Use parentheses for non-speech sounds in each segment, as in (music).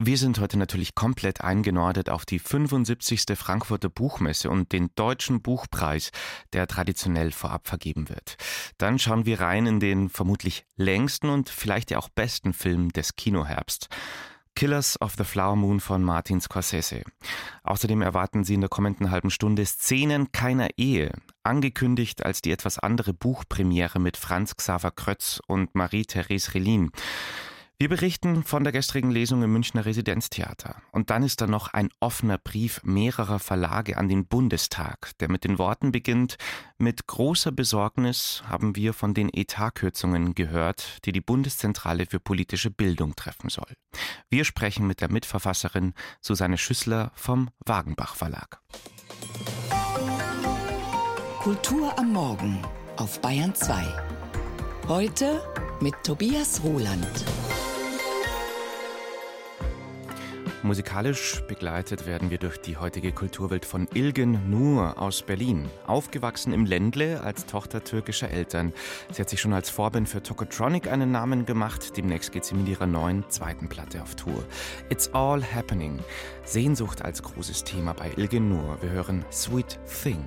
Wir sind heute natürlich komplett eingenordet auf die 75. Frankfurter Buchmesse und den Deutschen Buchpreis, der traditionell vorab vergeben wird. Dann schauen wir rein in den vermutlich längsten und vielleicht ja auch besten Film des Kinoherbst. Killers of the Flower Moon von Martin Scorsese. Außerdem erwarten Sie in der kommenden halben Stunde Szenen keiner Ehe, angekündigt als die etwas andere Buchpremiere mit Franz Xaver Krötz und Marie-Therese Relin. Wir berichten von der gestrigen Lesung im Münchner Residenztheater. Und dann ist da noch ein offener Brief mehrerer Verlage an den Bundestag, der mit den Worten beginnt, mit großer Besorgnis haben wir von den Etatkürzungen gehört, die die Bundeszentrale für politische Bildung treffen soll. Wir sprechen mit der Mitverfasserin Susanne Schüssler vom Wagenbach Verlag. Kultur am Morgen auf Bayern 2. Heute mit Tobias Roland. Musikalisch begleitet werden wir durch die heutige Kulturwelt von Ilgen Nur aus Berlin. Aufgewachsen im Ländle als Tochter türkischer Eltern. Sie hat sich schon als Vorband für Tokotronic einen Namen gemacht. Demnächst geht sie mit ihrer neuen zweiten Platte auf Tour. It's All Happening. Sehnsucht als großes Thema bei Ilgen Nur. Wir hören Sweet Thing.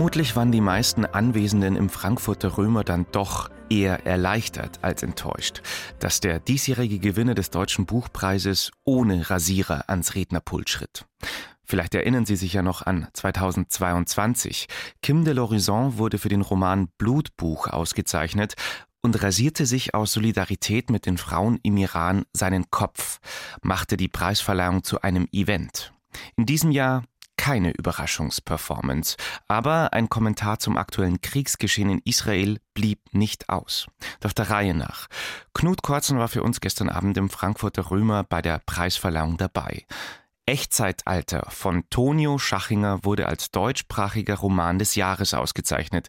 Vermutlich waren die meisten Anwesenden im Frankfurter Römer dann doch eher erleichtert als enttäuscht, dass der diesjährige Gewinner des Deutschen Buchpreises ohne Rasierer ans Rednerpult schritt. Vielleicht erinnern Sie sich ja noch an 2022. Kim de l'Horizon wurde für den Roman Blutbuch ausgezeichnet und rasierte sich aus Solidarität mit den Frauen im Iran seinen Kopf, machte die Preisverleihung zu einem Event. In diesem Jahr keine Überraschungsperformance, aber ein Kommentar zum aktuellen Kriegsgeschehen in Israel blieb nicht aus. Doch der Reihe nach. Knut Korzen war für uns gestern Abend im Frankfurter Römer bei der Preisverleihung dabei. Echtzeitalter von Tonio Schachinger wurde als deutschsprachiger Roman des Jahres ausgezeichnet.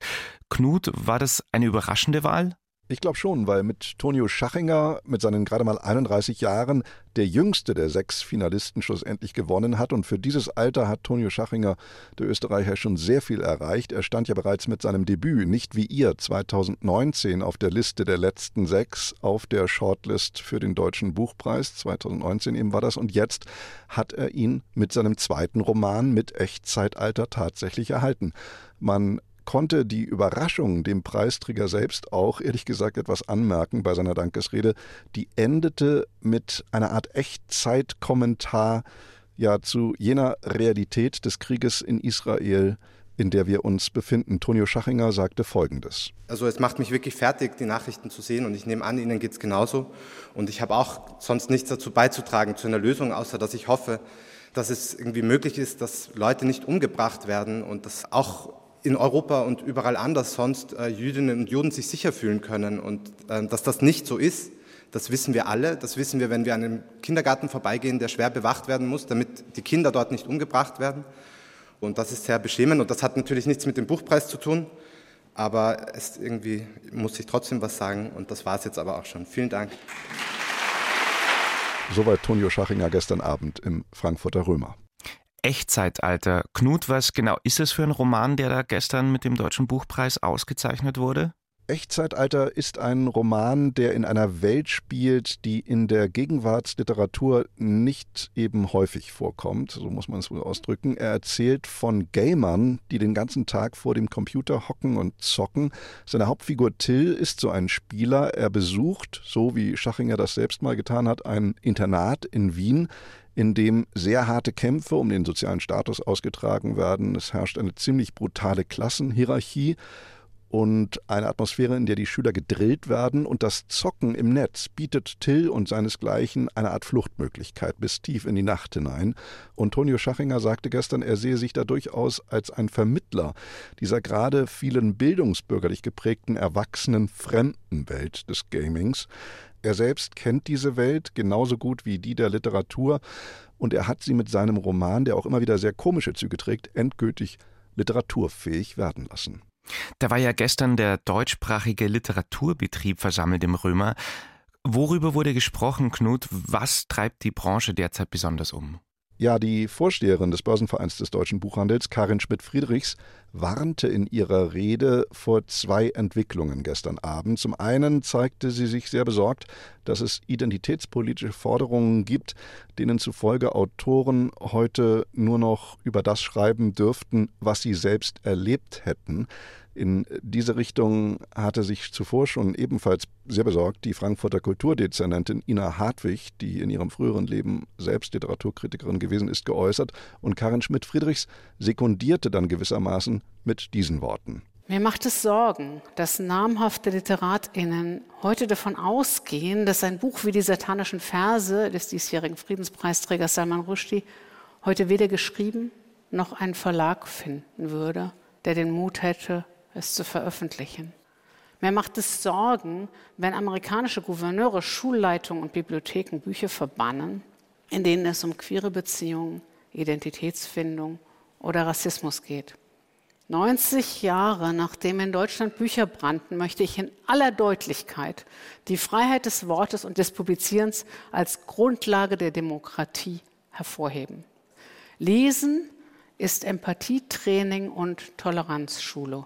Knut, war das eine überraschende Wahl? Ich glaube schon, weil mit Tonio Schachinger mit seinen gerade mal 31 Jahren der jüngste der sechs Finalisten schlussendlich gewonnen hat. Und für dieses Alter hat Tonio Schachinger, der Österreicher, schon sehr viel erreicht. Er stand ja bereits mit seinem Debüt, nicht wie ihr, 2019 auf der Liste der letzten sechs auf der Shortlist für den Deutschen Buchpreis. 2019 eben war das. Und jetzt hat er ihn mit seinem zweiten Roman mit Echtzeitalter tatsächlich erhalten. Man konnte die Überraschung dem Preisträger selbst auch, ehrlich gesagt, etwas anmerken bei seiner Dankesrede. Die endete mit einer Art Echtzeitkommentar ja zu jener Realität des Krieges in Israel in der wir uns befinden. Tonio Schachinger sagte Folgendes. Also es macht mich wirklich fertig, die Nachrichten zu sehen und ich nehme an, Ihnen geht es genauso. Und ich habe auch sonst nichts dazu beizutragen zu einer Lösung, außer dass ich hoffe, dass es irgendwie möglich ist, dass Leute nicht umgebracht werden und dass auch in Europa und überall anders sonst äh, Jüdinnen und Juden sich sicher fühlen können. Und äh, dass das nicht so ist, das wissen wir alle. Das wissen wir, wenn wir an einem Kindergarten vorbeigehen, der schwer bewacht werden muss, damit die Kinder dort nicht umgebracht werden. Und das ist sehr beschämend. Und das hat natürlich nichts mit dem Buchpreis zu tun. Aber es irgendwie muss ich trotzdem was sagen. Und das war es jetzt aber auch schon. Vielen Dank. Soweit Tonio Schachinger gestern Abend im Frankfurter Römer. Echtzeitalter. Knut, was genau ist es für ein Roman, der da gestern mit dem Deutschen Buchpreis ausgezeichnet wurde? Echtzeitalter ist ein Roman, der in einer Welt spielt, die in der Gegenwartsliteratur nicht eben häufig vorkommt, so muss man es wohl ausdrücken. Er erzählt von Gamern, die den ganzen Tag vor dem Computer hocken und zocken. Seine Hauptfigur Till ist so ein Spieler. Er besucht, so wie Schachinger das selbst mal getan hat, ein Internat in Wien in dem sehr harte Kämpfe um den sozialen Status ausgetragen werden. Es herrscht eine ziemlich brutale Klassenhierarchie und eine Atmosphäre, in der die Schüler gedrillt werden und das Zocken im Netz bietet Till und seinesgleichen eine Art Fluchtmöglichkeit bis tief in die Nacht hinein. Und Tonio Schachinger sagte gestern, er sehe sich da durchaus als ein Vermittler dieser gerade vielen bildungsbürgerlich geprägten erwachsenen fremden Welt des Gamings. Er selbst kennt diese Welt genauso gut wie die der Literatur und er hat sie mit seinem Roman, der auch immer wieder sehr komische Züge trägt, endgültig literaturfähig werden lassen. Da war ja gestern der deutschsprachige Literaturbetrieb versammelt im Römer. Worüber wurde gesprochen, Knut? Was treibt die Branche derzeit besonders um? Ja, die Vorsteherin des Börsenvereins des deutschen Buchhandels, Karin Schmidt-Friedrichs, warnte in ihrer Rede vor zwei Entwicklungen gestern Abend. Zum einen zeigte sie sich sehr besorgt, dass es identitätspolitische Forderungen gibt, denen zufolge Autoren heute nur noch über das schreiben dürften, was sie selbst erlebt hätten. In diese Richtung hatte sich zuvor schon ebenfalls sehr besorgt die Frankfurter Kulturdezernentin Ina Hartwig, die in ihrem früheren Leben selbst Literaturkritikerin gewesen ist, geäußert. Und Karin Schmidt-Friedrichs sekundierte dann gewissermaßen mit diesen Worten. Mir macht es Sorgen, dass namhafte LiteratInnen heute davon ausgehen, dass ein Buch wie die satanischen Verse des diesjährigen Friedenspreisträgers Salman Rushdie heute weder geschrieben noch einen Verlag finden würde, der den Mut hätte, es zu veröffentlichen. Mir macht es Sorgen, wenn amerikanische Gouverneure, Schulleitungen und Bibliotheken Bücher verbannen, in denen es um queere Beziehungen, Identitätsfindung oder Rassismus geht. 90 Jahre nachdem in Deutschland Bücher brannten, möchte ich in aller Deutlichkeit die Freiheit des Wortes und des Publizierens als Grundlage der Demokratie hervorheben. Lesen ist Empathietraining und Toleranzschule.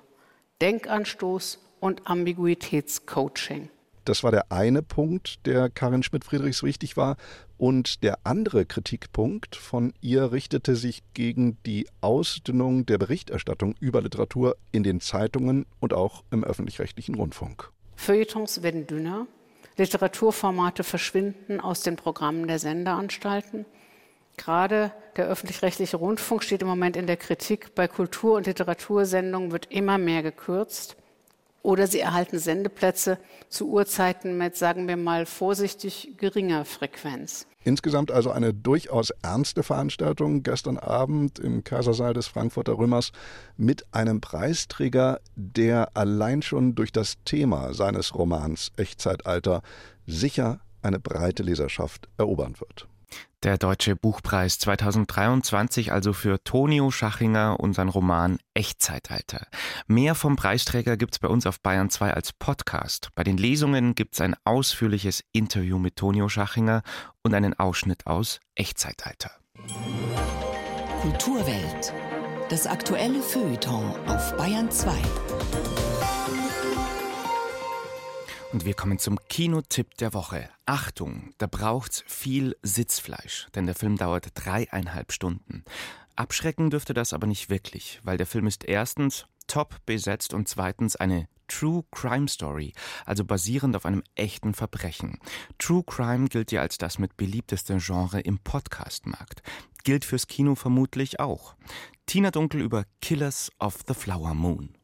Denkanstoß und Ambiguitätscoaching. Das war der eine Punkt, der Karin Schmidt-Friedrichs wichtig war. Und der andere Kritikpunkt von ihr richtete sich gegen die Ausdünnung der Berichterstattung über Literatur in den Zeitungen und auch im öffentlich-rechtlichen Rundfunk. Feuilletons werden dünner, Literaturformate verschwinden aus den Programmen der Sendeanstalten. Gerade der öffentlich-rechtliche Rundfunk steht im Moment in der Kritik. Bei Kultur- und Literatursendungen wird immer mehr gekürzt. Oder sie erhalten Sendeplätze zu Uhrzeiten mit, sagen wir mal, vorsichtig geringer Frequenz. Insgesamt also eine durchaus ernste Veranstaltung gestern Abend im Kaisersaal des Frankfurter Römers mit einem Preisträger, der allein schon durch das Thema seines Romans Echtzeitalter sicher eine breite Leserschaft erobern wird. Der Deutsche Buchpreis 2023 also für Tonio Schachinger und sein Roman Echtzeitalter. Mehr vom Preisträger gibt's bei uns auf Bayern 2 als Podcast. Bei den Lesungen gibt's ein ausführliches Interview mit Tonio Schachinger und einen Ausschnitt aus Echtzeitalter. Kulturwelt. Das aktuelle Feuilleton auf Bayern 2. Und wir kommen zum Kinotipp der Woche. Achtung, da braucht's viel Sitzfleisch, denn der Film dauert dreieinhalb Stunden. Abschrecken dürfte das aber nicht wirklich, weil der Film ist erstens top besetzt und zweitens eine True Crime Story, also basierend auf einem echten Verbrechen. True Crime gilt ja als das mit beliebteste Genre im Podcastmarkt. gilt fürs Kino vermutlich auch. Tina Dunkel über Killers of the Flower Moon.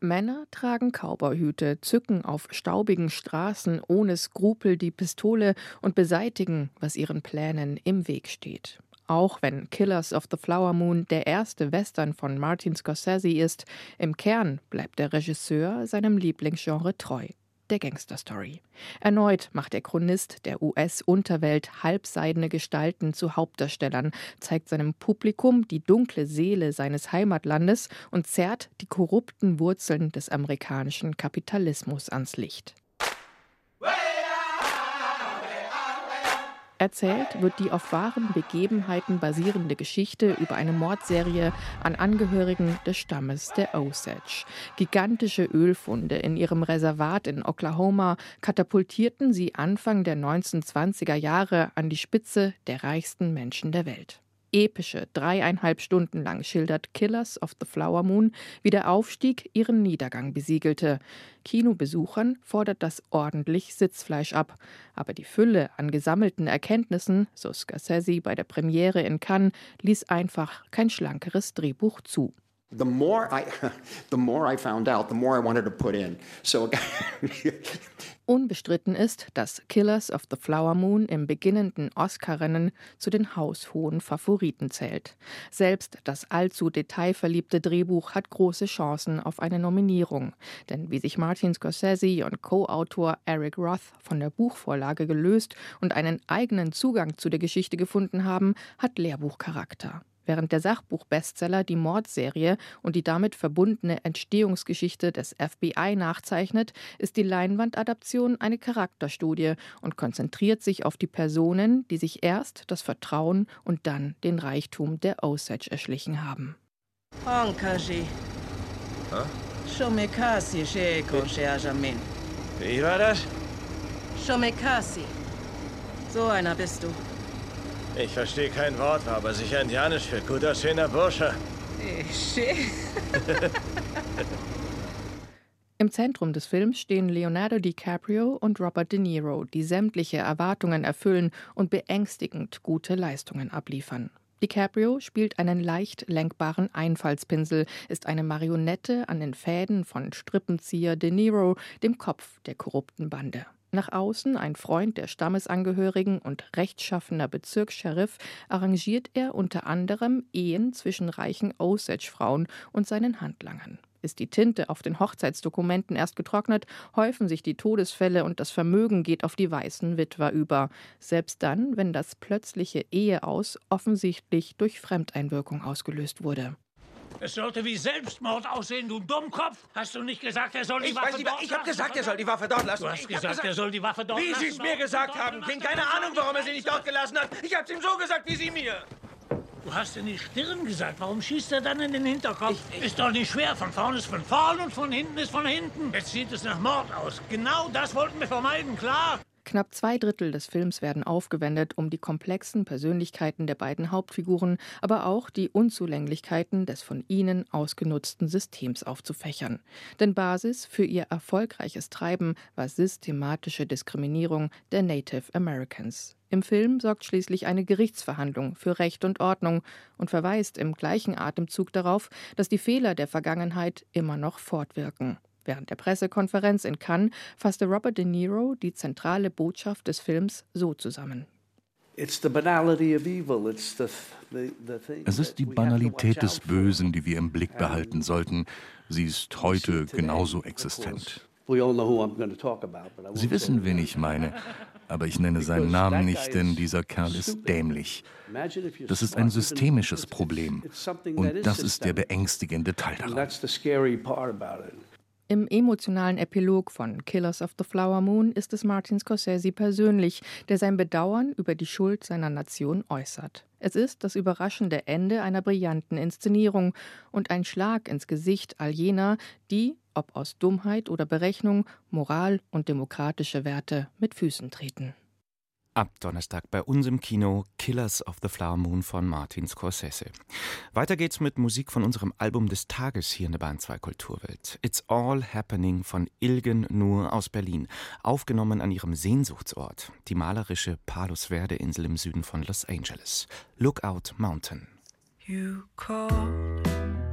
Männer tragen Cowboyhüte, zücken auf staubigen Straßen ohne Skrupel die Pistole und beseitigen, was ihren Plänen im Weg steht. Auch wenn Killers of the Flower Moon der erste Western von Martin Scorsese ist, im Kern bleibt der Regisseur seinem Lieblingsgenre treu der Gangsterstory. Erneut macht der Chronist der US-Unterwelt halbseidene Gestalten zu Hauptdarstellern, zeigt seinem Publikum die dunkle Seele seines Heimatlandes und zerrt die korrupten Wurzeln des amerikanischen Kapitalismus ans Licht. Erzählt wird die auf wahren Begebenheiten basierende Geschichte über eine Mordserie an Angehörigen des Stammes der Osage. Gigantische Ölfunde in ihrem Reservat in Oklahoma katapultierten sie Anfang der 1920er Jahre an die Spitze der reichsten Menschen der Welt epische dreieinhalb Stunden lang schildert Killers of the Flower Moon, wie der Aufstieg ihren Niedergang besiegelte. Kinobesuchern fordert das ordentlich Sitzfleisch ab. Aber die Fülle an gesammelten Erkenntnissen, so Scorsese bei der Premiere in Cannes, ließ einfach kein schlankeres Drehbuch zu. The more I, (laughs) the more I found out, the more I wanted to put in. So (laughs) Unbestritten ist, dass Killers of the Flower Moon im beginnenden Oscar-Rennen zu den haushohen Favoriten zählt. Selbst das allzu detailverliebte Drehbuch hat große Chancen auf eine Nominierung. Denn wie sich Martin Scorsese und Co-Autor Eric Roth von der Buchvorlage gelöst und einen eigenen Zugang zu der Geschichte gefunden haben, hat Lehrbuchcharakter. Während der Sachbuchbestseller die Mordserie und die damit verbundene Entstehungsgeschichte des FBI nachzeichnet, ist die Leinwandadaption eine Charakterstudie und konzentriert sich auf die Personen, die sich erst das Vertrauen und dann den Reichtum der Osage erschlichen haben. Wie war das? Shomekasi. So einer bist du. Ich verstehe kein Wort, war aber sicher indianisch für gut aussehender Bursche. (laughs) Im Zentrum des Films stehen Leonardo DiCaprio und Robert De Niro, die sämtliche Erwartungen erfüllen und beängstigend gute Leistungen abliefern. DiCaprio spielt einen leicht lenkbaren Einfallspinsel, ist eine Marionette an den Fäden von Strippenzieher De Niro, dem Kopf der korrupten Bande. Nach außen ein Freund der Stammesangehörigen und rechtschaffener Bezirkssheriff, arrangiert er unter anderem Ehen zwischen reichen Osage-Frauen und seinen Handlangern. Ist die Tinte auf den Hochzeitsdokumenten erst getrocknet, häufen sich die Todesfälle und das Vermögen geht auf die weißen Witwer über. Selbst dann, wenn das plötzliche Eheaus offensichtlich durch Fremdeinwirkung ausgelöst wurde. Es sollte wie Selbstmord aussehen, du Dummkopf. Hast du nicht gesagt, er soll die ich Waffe weiß, dort Ich habe gesagt, er soll die Waffe dort lassen. Du hast ich gesagt, er soll die Waffe dort wie lassen. Wie Sie es mir gesagt haben. Klingt keine Ahnung, warum er sie nicht dort gelassen hat. Ich habe es ihm so gesagt, wie Sie mir. Du hast in die Stirn gesagt. Warum schießt er dann in den Hinterkopf? Ich, ich ist doch nicht schwer. Von vorne ist von vorn und von hinten ist von hinten. Jetzt sieht es nach Mord aus. Genau das wollten wir vermeiden, klar? Knapp zwei Drittel des Films werden aufgewendet, um die komplexen Persönlichkeiten der beiden Hauptfiguren, aber auch die Unzulänglichkeiten des von ihnen ausgenutzten Systems aufzufächern. Denn Basis für ihr erfolgreiches Treiben war systematische Diskriminierung der Native Americans. Im Film sorgt schließlich eine Gerichtsverhandlung für Recht und Ordnung und verweist im gleichen Atemzug darauf, dass die Fehler der Vergangenheit immer noch fortwirken. Während der Pressekonferenz in Cannes fasste Robert De Niro die zentrale Botschaft des Films so zusammen. Es ist die Banalität des Bösen, die wir im Blick behalten sollten. Sie ist heute genauso existent. Sie wissen, wen ich meine, aber ich nenne seinen Namen nicht, denn dieser Kerl ist dämlich. Das ist ein systemisches Problem und das ist der beängstigende Teil daran. Im emotionalen Epilog von Killers of the Flower Moon ist es Martin Scorsese persönlich, der sein Bedauern über die Schuld seiner Nation äußert. Es ist das überraschende Ende einer brillanten Inszenierung und ein Schlag ins Gesicht all jener, die, ob aus Dummheit oder Berechnung, Moral und demokratische Werte mit Füßen treten. Ab Donnerstag bei uns im Kino Killers of the Flower Moon von Martin Scorsese. Weiter geht's mit Musik von unserem Album des Tages hier in der Bahn 2 Kulturwelt. It's All Happening von Ilgen Nur aus Berlin. Aufgenommen an ihrem Sehnsuchtsort, die malerische Palos Verde Insel im Süden von Los Angeles. Lookout Mountain. You called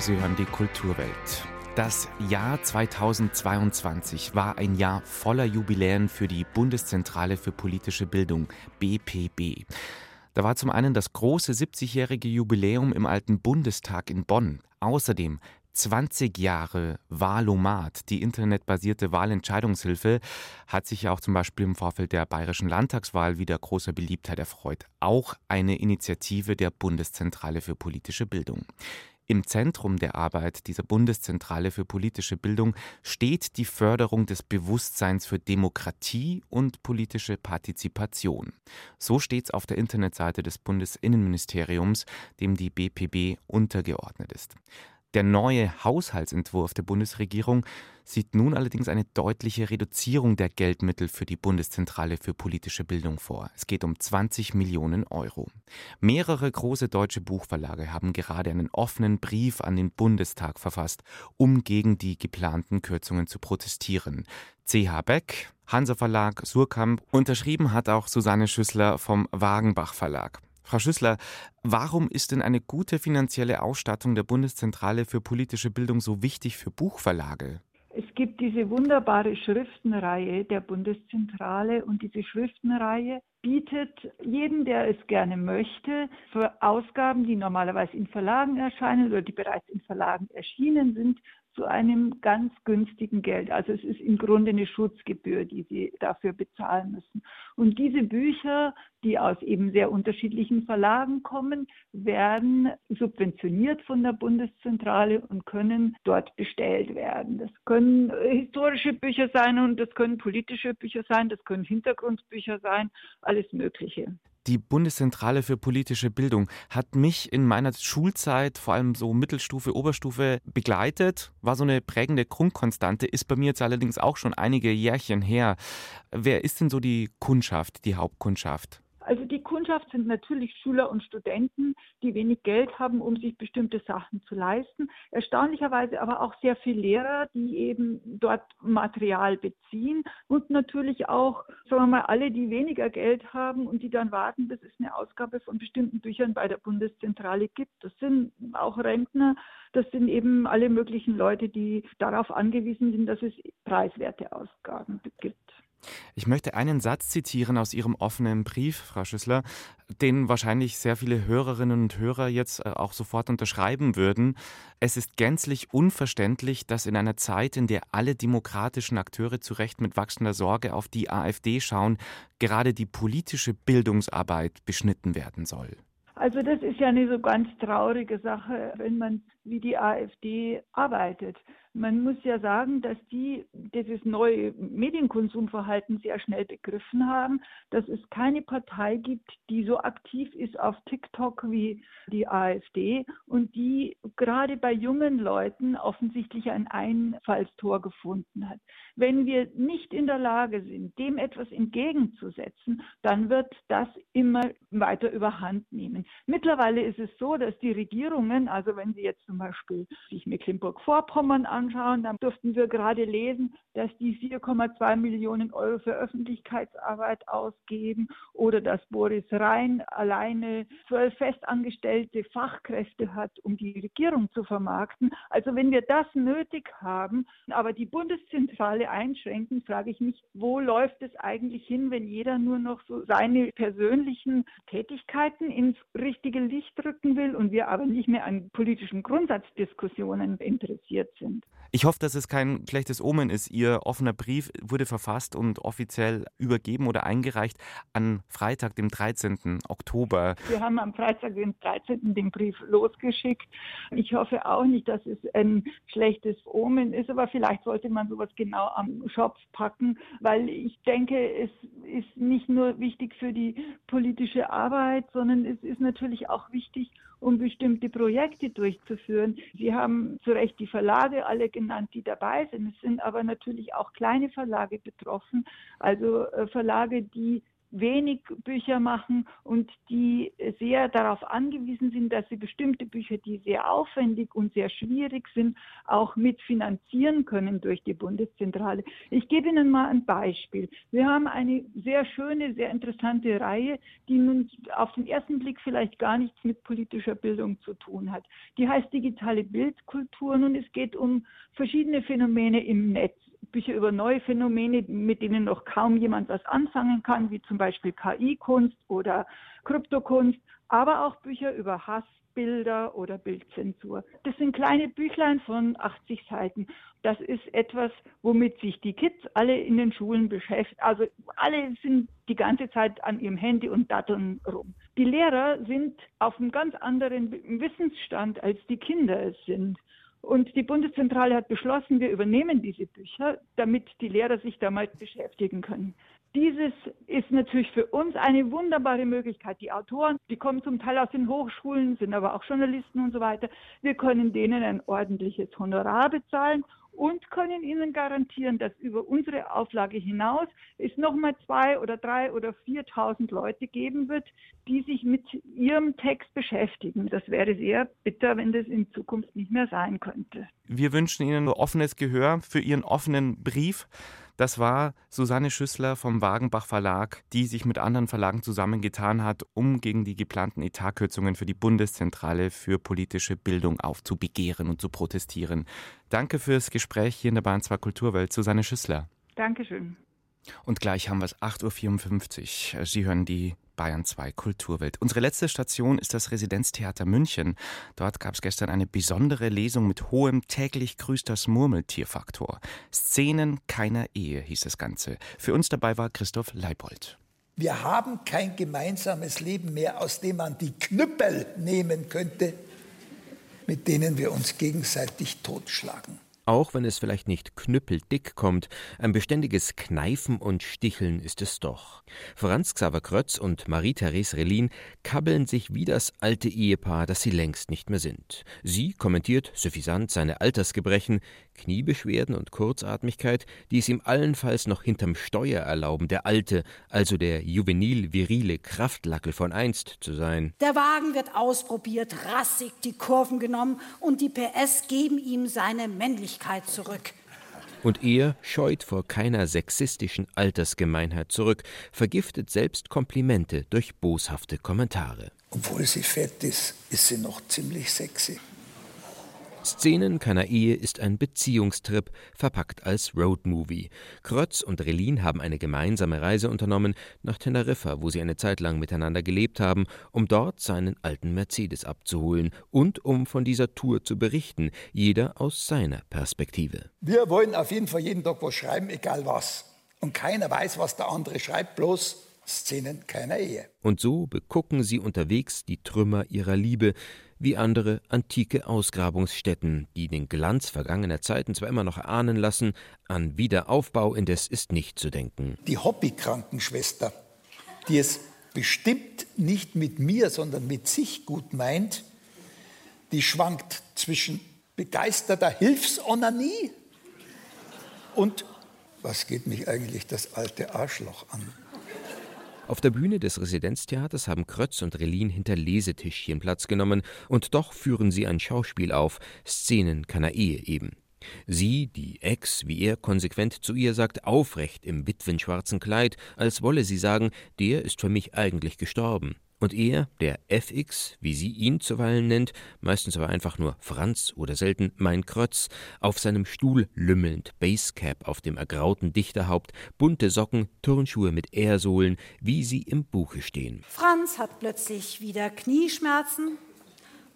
Sie hören die Kulturwelt. Das Jahr 2022 war ein Jahr voller Jubiläen für die Bundeszentrale für politische Bildung, BPB. Da war zum einen das große 70-jährige Jubiläum im alten Bundestag in Bonn. Außerdem 20 Jahre Wahlomat, die internetbasierte Wahlentscheidungshilfe, hat sich ja auch zum Beispiel im Vorfeld der bayerischen Landtagswahl wieder großer Beliebtheit erfreut. Auch eine Initiative der Bundeszentrale für politische Bildung. Im Zentrum der Arbeit dieser Bundeszentrale für politische Bildung steht die Förderung des Bewusstseins für Demokratie und politische Partizipation. So steht es auf der Internetseite des Bundesinnenministeriums, dem die BPB untergeordnet ist. Der neue Haushaltsentwurf der Bundesregierung sieht nun allerdings eine deutliche Reduzierung der Geldmittel für die Bundeszentrale für politische Bildung vor. Es geht um 20 Millionen Euro. Mehrere große deutsche Buchverlage haben gerade einen offenen Brief an den Bundestag verfasst, um gegen die geplanten Kürzungen zu protestieren. CH Beck, Hansa Verlag, Surkamp, unterschrieben hat auch Susanne Schüssler vom Wagenbach Verlag. Frau Schüssler, warum ist denn eine gute finanzielle Ausstattung der Bundeszentrale für politische Bildung so wichtig für Buchverlage? Es gibt diese wunderbare Schriftenreihe der Bundeszentrale und diese Schriftenreihe bietet jedem, der es gerne möchte, für Ausgaben, die normalerweise in Verlagen erscheinen oder die bereits in Verlagen erschienen sind, zu einem ganz günstigen Geld. Also es ist im Grunde eine Schutzgebühr, die Sie dafür bezahlen müssen. Und diese Bücher, die aus eben sehr unterschiedlichen Verlagen kommen, werden subventioniert von der Bundeszentrale und können dort bestellt werden. Das können historische Bücher sein und das können politische Bücher sein, das können Hintergrundbücher sein, alles Mögliche. Die Bundeszentrale für politische Bildung hat mich in meiner Schulzeit, vor allem so Mittelstufe, Oberstufe, begleitet, war so eine prägende Grundkonstante, ist bei mir jetzt allerdings auch schon einige Jährchen her. Wer ist denn so die Kundschaft, die Hauptkundschaft? Also die Kundschaft sind natürlich Schüler und Studenten, die wenig Geld haben, um sich bestimmte Sachen zu leisten. Erstaunlicherweise aber auch sehr viele Lehrer, die eben dort Material beziehen und natürlich auch, sagen wir mal, alle, die weniger Geld haben und die dann warten, bis es eine Ausgabe von bestimmten Büchern bei der Bundeszentrale gibt. Das sind auch Rentner, das sind eben alle möglichen Leute, die darauf angewiesen sind, dass es preiswerte Ausgaben gibt. Ich möchte einen Satz zitieren aus Ihrem offenen Brief, Frau Schüssler, den wahrscheinlich sehr viele Hörerinnen und Hörer jetzt äh, auch sofort unterschreiben würden. Es ist gänzlich unverständlich, dass in einer Zeit, in der alle demokratischen Akteure zu Recht mit wachsender Sorge auf die AfD schauen, gerade die politische Bildungsarbeit beschnitten werden soll. Also das ist ja eine so ganz traurige Sache, wenn man wie die AfD arbeitet. Man muss ja sagen, dass die dieses neue Medienkonsumverhalten sehr schnell begriffen haben, dass es keine Partei gibt, die so aktiv ist auf TikTok wie die AfD und die gerade bei jungen Leuten offensichtlich ein Einfallstor gefunden hat. Wenn wir nicht in der Lage sind, dem etwas entgegenzusetzen, dann wird das immer weiter überhand nehmen. Mittlerweile ist es so, dass die Regierungen, also wenn Sie jetzt zum Beispiel sich Mecklenburg-Vorpommern anschauen, dann durften wir gerade lesen, dass die 4,2 Millionen Euro für Öffentlichkeitsarbeit ausgeben oder dass Boris Rhein alleine zwölf festangestellte Fachkräfte hat, um die Regierung zu vermarkten. Also wenn wir das nötig haben, aber die Bundeszentrale einschränken, frage ich mich, wo läuft es eigentlich hin, wenn jeder nur noch so seine persönlichen Tätigkeiten ins richtige Licht rücken will und wir aber nicht mehr an politischen Grund Grundsatzdiskussionen interessiert sind. Ich hoffe, dass es kein schlechtes Omen ist. Ihr offener Brief wurde verfasst und offiziell übergeben oder eingereicht an Freitag, dem 13. Oktober. Wir haben am Freitag, den 13. den Brief losgeschickt. Ich hoffe auch nicht, dass es ein schlechtes Omen ist, aber vielleicht sollte man sowas genau am Schopf packen, weil ich denke, es ist nicht nur wichtig für die politische Arbeit, sondern es ist natürlich auch wichtig, um bestimmte Projekte durchzuführen. Sie haben zu Recht die Verlage alle genannt, die dabei sind. Es sind aber natürlich auch kleine Verlage betroffen, also äh, Verlage, die wenig Bücher machen und die sehr darauf angewiesen sind, dass sie bestimmte Bücher, die sehr aufwendig und sehr schwierig sind, auch mitfinanzieren können durch die Bundeszentrale. Ich gebe Ihnen mal ein Beispiel. Wir haben eine sehr schöne, sehr interessante Reihe, die nun auf den ersten Blick vielleicht gar nichts mit politischer Bildung zu tun hat. Die heißt digitale Bildkulturen und es geht um verschiedene Phänomene im Netz. Bücher über neue Phänomene, mit denen noch kaum jemand was anfangen kann, wie zum Beispiel KI-Kunst oder Kryptokunst, aber auch Bücher über Hassbilder oder Bildzensur. Das sind kleine Büchlein von 80 Seiten. Das ist etwas, womit sich die Kids alle in den Schulen beschäftigen. Also alle sind die ganze Zeit an ihrem Handy und datteln rum. Die Lehrer sind auf einem ganz anderen Wissensstand, als die Kinder es sind. Und die Bundeszentrale hat beschlossen, wir übernehmen diese Bücher, damit die Lehrer sich damit beschäftigen können. Dieses ist natürlich für uns eine wunderbare Möglichkeit. Die Autoren, die kommen zum Teil aus den Hochschulen, sind aber auch Journalisten und so weiter. Wir können denen ein ordentliches Honorar bezahlen und können Ihnen garantieren, dass über unsere Auflage hinaus es nochmal zwei oder drei oder 4.000 Leute geben wird, die sich mit Ihrem Text beschäftigen. Das wäre sehr bitter, wenn das in Zukunft nicht mehr sein könnte. Wir wünschen Ihnen offenes Gehör für Ihren offenen Brief. Das war Susanne Schüssler vom Wagenbach Verlag, die sich mit anderen Verlagen zusammengetan hat, um gegen die geplanten Etatkürzungen für die Bundeszentrale für politische Bildung aufzubegehren und zu protestieren. Danke fürs Gespräch hier in der Bahn 2 Kulturwelt, Susanne Schüssler. Dankeschön. Und gleich haben wir es 8.54 Uhr. Sie hören die Bayern 2 Kulturwelt. Unsere letzte Station ist das Residenztheater München. Dort gab es gestern eine besondere Lesung mit hohem täglich grüßt das Murmeltierfaktor. Szenen keiner Ehe hieß das Ganze. Für uns dabei war Christoph Leibold. Wir haben kein gemeinsames Leben mehr, aus dem man die Knüppel nehmen könnte, mit denen wir uns gegenseitig totschlagen. Auch wenn es vielleicht nicht knüppeldick kommt, ein beständiges Kneifen und Sticheln ist es doch. Franz Xaver Krötz und Marie-Therese Relin kabbeln sich wie das alte Ehepaar, das sie längst nicht mehr sind. Sie kommentiert suffisant seine Altersgebrechen, Kniebeschwerden und Kurzatmigkeit, die es ihm allenfalls noch hinterm Steuer erlauben, der alte, also der juvenil-virile Kraftlackel von einst zu sein. Der Wagen wird ausprobiert, rassig die Kurven genommen und die PS geben ihm seine Männlichkeit zurück. Und er scheut vor keiner sexistischen Altersgemeinheit zurück, vergiftet selbst Komplimente durch boshafte Kommentare. Obwohl sie fett ist, ist sie noch ziemlich sexy. Szenen keiner Ehe ist ein Beziehungstrip, verpackt als Roadmovie. Krötz und Relin haben eine gemeinsame Reise unternommen nach Teneriffa, wo sie eine Zeit lang miteinander gelebt haben, um dort seinen alten Mercedes abzuholen und um von dieser Tour zu berichten, jeder aus seiner Perspektive. Wir wollen auf jeden Fall jeden Tag was schreiben, egal was. Und keiner weiß, was der andere schreibt, bloß Szenen keiner Ehe. Und so begucken sie unterwegs die Trümmer ihrer Liebe, wie andere antike Ausgrabungsstätten, die den Glanz vergangener Zeiten zwar immer noch erahnen lassen, an Wiederaufbau indes ist nicht zu denken. Die Hobbykrankenschwester, die es bestimmt nicht mit mir, sondern mit sich gut meint, die schwankt zwischen begeisterter Hilfsonanie und was geht mich eigentlich das alte Arschloch an? Auf der Bühne des Residenztheaters haben Krötz und Relin hinter Lesetischchen Platz genommen, und doch führen sie ein Schauspiel auf, Szenen keiner Ehe eben. Sie, die Ex, wie er konsequent zu ihr sagt, aufrecht im witwenschwarzen Kleid, als wolle sie sagen, der ist für mich eigentlich gestorben. Und er, der FX, wie sie ihn zuweilen nennt, meistens aber einfach nur Franz oder selten mein Krötz, auf seinem Stuhl lümmelnd, Basecap auf dem ergrauten Dichterhaupt, bunte Socken, Turnschuhe mit Airsohlen, wie sie im Buche stehen. Franz hat plötzlich wieder Knieschmerzen.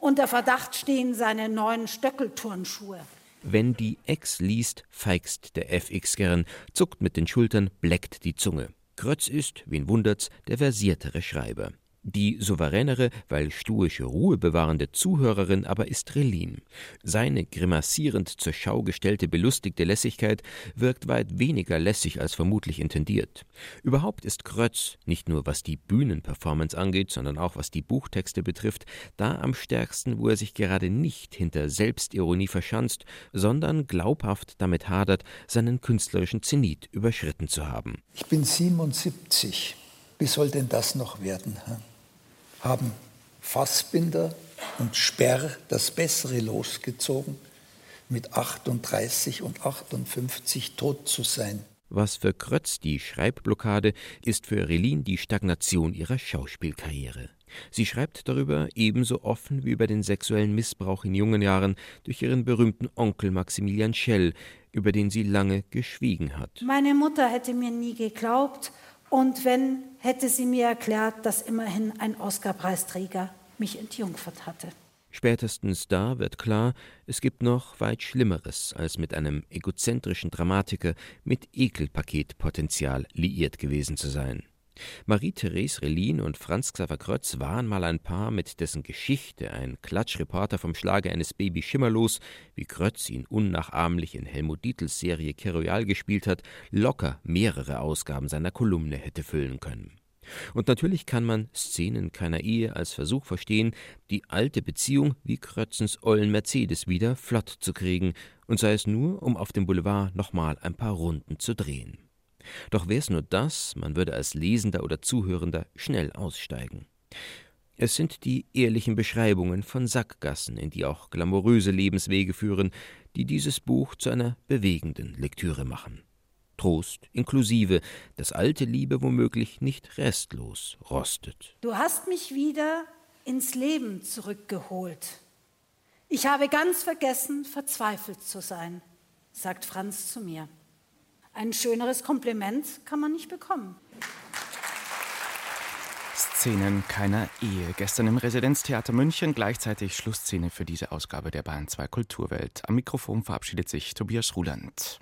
Unter Verdacht stehen seine neuen Stöckelturnschuhe. Wenn die Ex liest, feigst der FX gern, zuckt mit den Schultern, bleckt die Zunge. Krötz ist, wen wundert's, der versiertere Schreiber. Die souveränere, weil stoische Ruhe bewahrende Zuhörerin aber ist Relin. Seine grimassierend zur Schau gestellte belustigte Lässigkeit wirkt weit weniger lässig als vermutlich intendiert. Überhaupt ist Krötz, nicht nur was die Bühnenperformance angeht, sondern auch was die Buchtexte betrifft, da am stärksten, wo er sich gerade nicht hinter Selbstironie verschanzt, sondern glaubhaft damit hadert, seinen künstlerischen Zenit überschritten zu haben. Ich bin 77. Wie soll denn das noch werden? Hm? Haben Fassbinder und Sperr das Bessere losgezogen, mit 38 und 58 tot zu sein. Was für Krötz die Schreibblockade, ist für Relin die Stagnation ihrer Schauspielkarriere. Sie schreibt darüber ebenso offen wie über den sexuellen Missbrauch in jungen Jahren durch ihren berühmten Onkel Maximilian Schell, über den sie lange geschwiegen hat. Meine Mutter hätte mir nie geglaubt und wenn, hätte sie mir erklärt, dass immerhin ein Oscar-Preisträger mich entjungfert hatte. Spätestens da wird klar, es gibt noch weit Schlimmeres, als mit einem egozentrischen Dramatiker mit Ekelpaketpotenzial liiert gewesen zu sein. Marie-Therese Relin und Franz Xaver Krötz waren mal ein Paar, mit dessen Geschichte ein Klatschreporter vom Schlage eines Baby schimmerlos, wie Krötz ihn unnachahmlich in Helmut Dietls Serie Keroyal gespielt hat, locker mehrere Ausgaben seiner Kolumne hätte füllen können. Und natürlich kann man Szenen keiner Ehe als Versuch verstehen, die alte Beziehung wie Krötzens ollen Mercedes wieder flott zu kriegen, und sei es nur, um auf dem Boulevard nochmal ein paar Runden zu drehen. Doch wär's nur das, man würde als Lesender oder Zuhörender schnell aussteigen. Es sind die ehrlichen Beschreibungen von Sackgassen, in die auch glamouröse Lebenswege führen, die dieses Buch zu einer bewegenden Lektüre machen. Trost inklusive, dass alte Liebe womöglich nicht restlos rostet. Du hast mich wieder ins Leben zurückgeholt. Ich habe ganz vergessen, verzweifelt zu sein, sagt Franz zu mir. Ein schöneres Kompliment kann man nicht bekommen. Szenen keiner Ehe. Gestern im Residenztheater München gleichzeitig Schlussszene für diese Ausgabe der Bayern 2 Kulturwelt. Am Mikrofon verabschiedet sich Tobias Ruland.